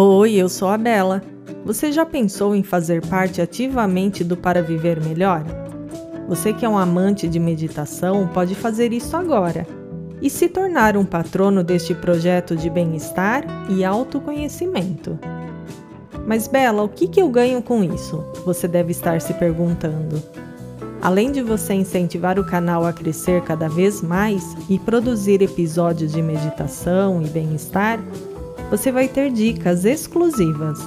Oi, eu sou a Bela. Você já pensou em fazer parte ativamente do Para Viver Melhor? Você que é um amante de meditação pode fazer isso agora e se tornar um patrono deste projeto de bem-estar e autoconhecimento. Mas, Bela, o que, que eu ganho com isso? Você deve estar se perguntando. Além de você incentivar o canal a crescer cada vez mais e produzir episódios de meditação e bem-estar, você vai ter dicas exclusivas.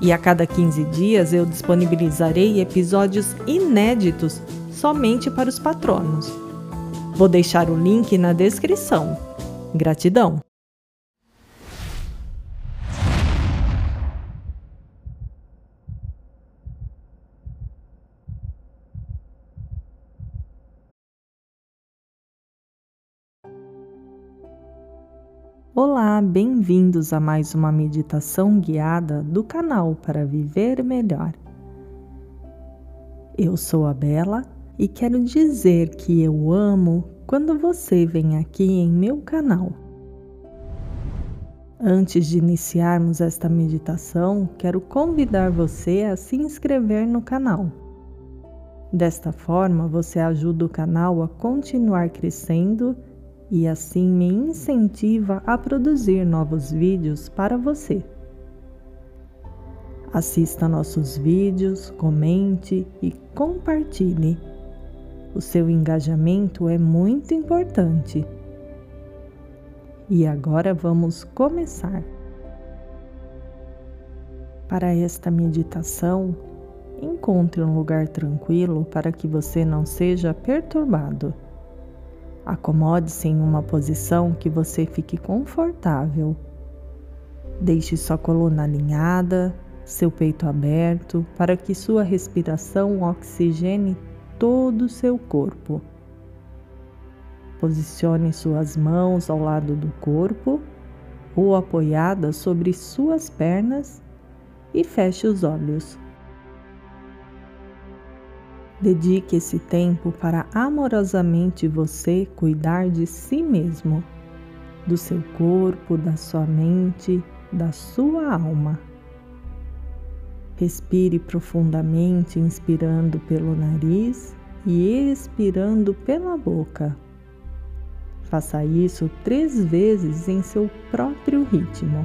E a cada 15 dias eu disponibilizarei episódios inéditos somente para os patronos. Vou deixar o link na descrição. Gratidão! Olá, bem-vindos a mais uma meditação guiada do canal para viver melhor. Eu sou a Bela e quero dizer que eu amo quando você vem aqui em meu canal. Antes de iniciarmos esta meditação, quero convidar você a se inscrever no canal. Desta forma, você ajuda o canal a continuar crescendo e assim me incentiva a produzir novos vídeos para você. Assista nossos vídeos, comente e compartilhe. O seu engajamento é muito importante. E agora vamos começar. Para esta meditação, encontre um lugar tranquilo para que você não seja perturbado. Acomode-se em uma posição que você fique confortável. Deixe sua coluna alinhada, seu peito aberto, para que sua respiração oxigene todo o seu corpo. Posicione suas mãos ao lado do corpo ou apoiadas sobre suas pernas e feche os olhos. Dedique esse tempo para amorosamente você cuidar de si mesmo, do seu corpo, da sua mente, da sua alma. Respire profundamente, inspirando pelo nariz e expirando pela boca. Faça isso três vezes em seu próprio ritmo.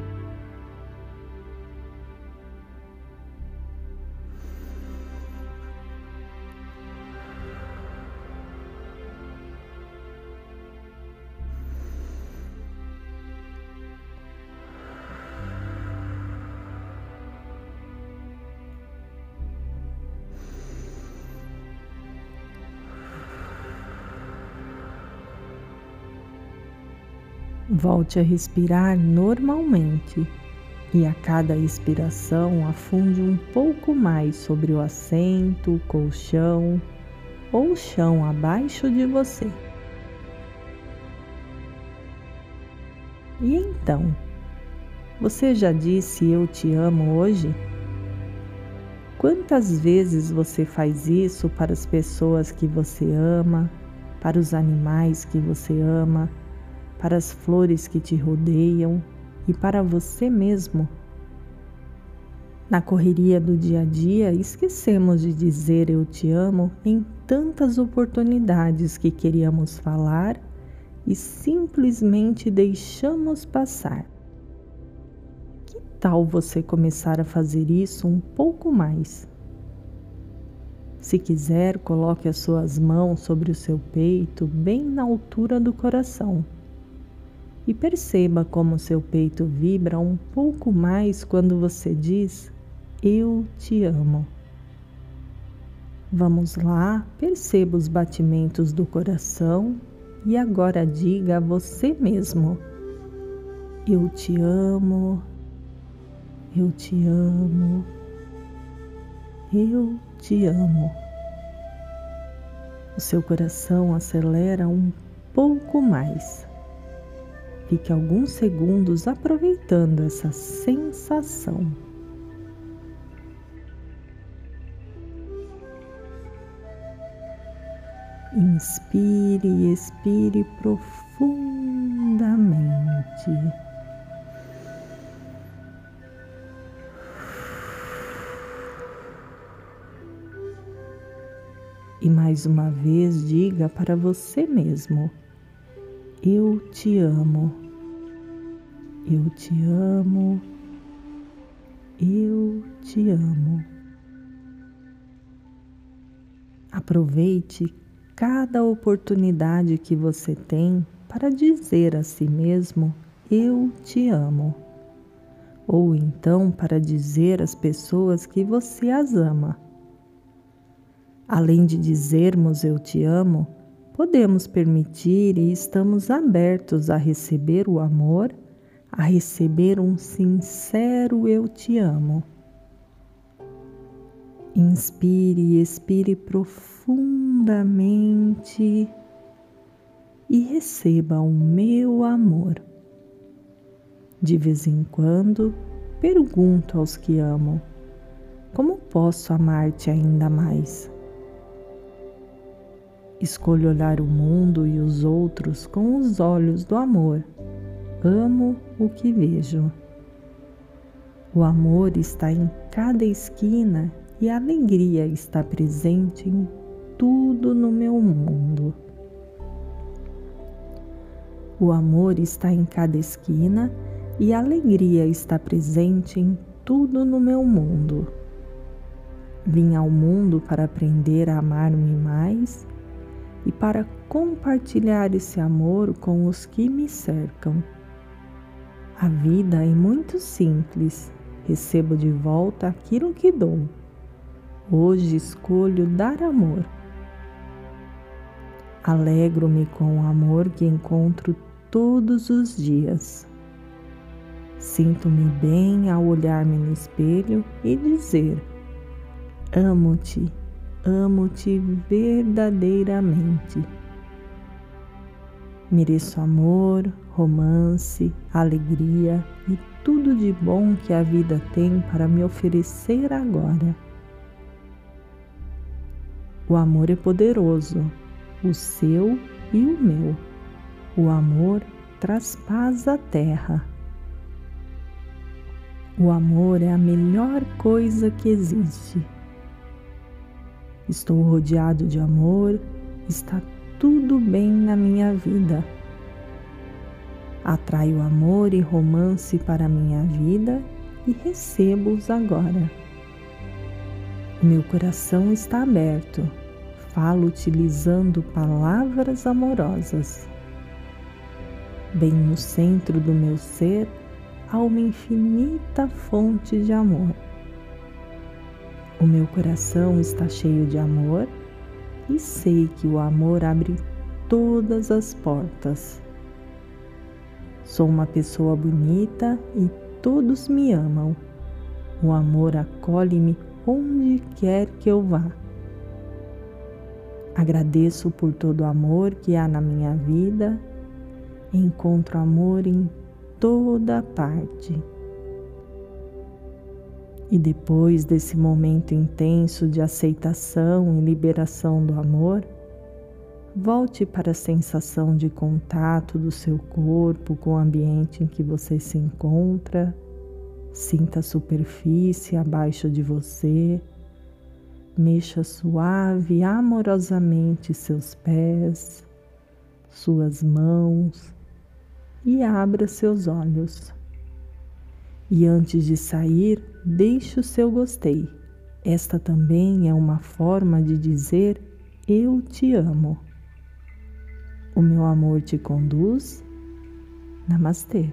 Volte a respirar normalmente e a cada expiração afunde um pouco mais sobre o assento, colchão ou chão abaixo de você. E então, você já disse eu te amo hoje? Quantas vezes você faz isso para as pessoas que você ama, para os animais que você ama? Para as flores que te rodeiam e para você mesmo. Na correria do dia a dia, esquecemos de dizer eu te amo em tantas oportunidades que queríamos falar e simplesmente deixamos passar. Que tal você começar a fazer isso um pouco mais? Se quiser, coloque as suas mãos sobre o seu peito, bem na altura do coração e perceba como seu peito vibra um pouco mais quando você diz: Eu te amo. Vamos lá, perceba os batimentos do coração e agora diga a você mesmo: Eu te amo, eu te amo, eu te amo. O seu coração acelera um pouco mais. Fique alguns segundos aproveitando essa sensação. Inspire e expire profundamente. E mais uma vez diga para você mesmo: eu te amo. Eu te amo. Eu te amo. Aproveite cada oportunidade que você tem para dizer a si mesmo: Eu te amo. Ou então para dizer às pessoas que você as ama. Além de dizermos eu te amo, podemos permitir e estamos abertos a receber o amor, a receber um sincero eu te amo. Inspire e expire profundamente e receba o meu amor. De vez em quando, pergunto aos que amo: como posso amar-te ainda mais? Escolho olhar o mundo e os outros com os olhos do amor. Amo o que vejo. O amor está em cada esquina e a alegria está presente em tudo no meu mundo. O amor está em cada esquina e a alegria está presente em tudo no meu mundo. Vim ao mundo para aprender a amar-me mais e para compartilhar esse amor com os que me cercam. A vida é muito simples, recebo de volta aquilo que dou. Hoje escolho dar amor. Alegro-me com o amor que encontro todos os dias. Sinto-me bem ao olhar-me no espelho e dizer: Amo-te amo-te verdadeiramente. Mereço amor, romance, alegria e tudo de bom que a vida tem para me oferecer agora. O amor é poderoso, o seu e o meu. O amor traz paz à terra. O amor é a melhor coisa que existe. Estou rodeado de amor, está tudo bem na minha vida. Atraio amor e romance para a minha vida e recebo-os agora. Meu coração está aberto, falo utilizando palavras amorosas. Bem no centro do meu ser há uma infinita fonte de amor. O meu coração está cheio de amor e sei que o amor abre todas as portas. Sou uma pessoa bonita e todos me amam. O amor acolhe-me onde quer que eu vá. Agradeço por todo o amor que há na minha vida. Encontro amor em toda parte. E depois desse momento intenso de aceitação e liberação do amor, volte para a sensação de contato do seu corpo com o ambiente em que você se encontra. Sinta a superfície abaixo de você. Mexa suave e amorosamente seus pés, suas mãos e abra seus olhos. E antes de sair, deixe o seu gostei. Esta também é uma forma de dizer eu te amo. O meu amor te conduz. Namastê.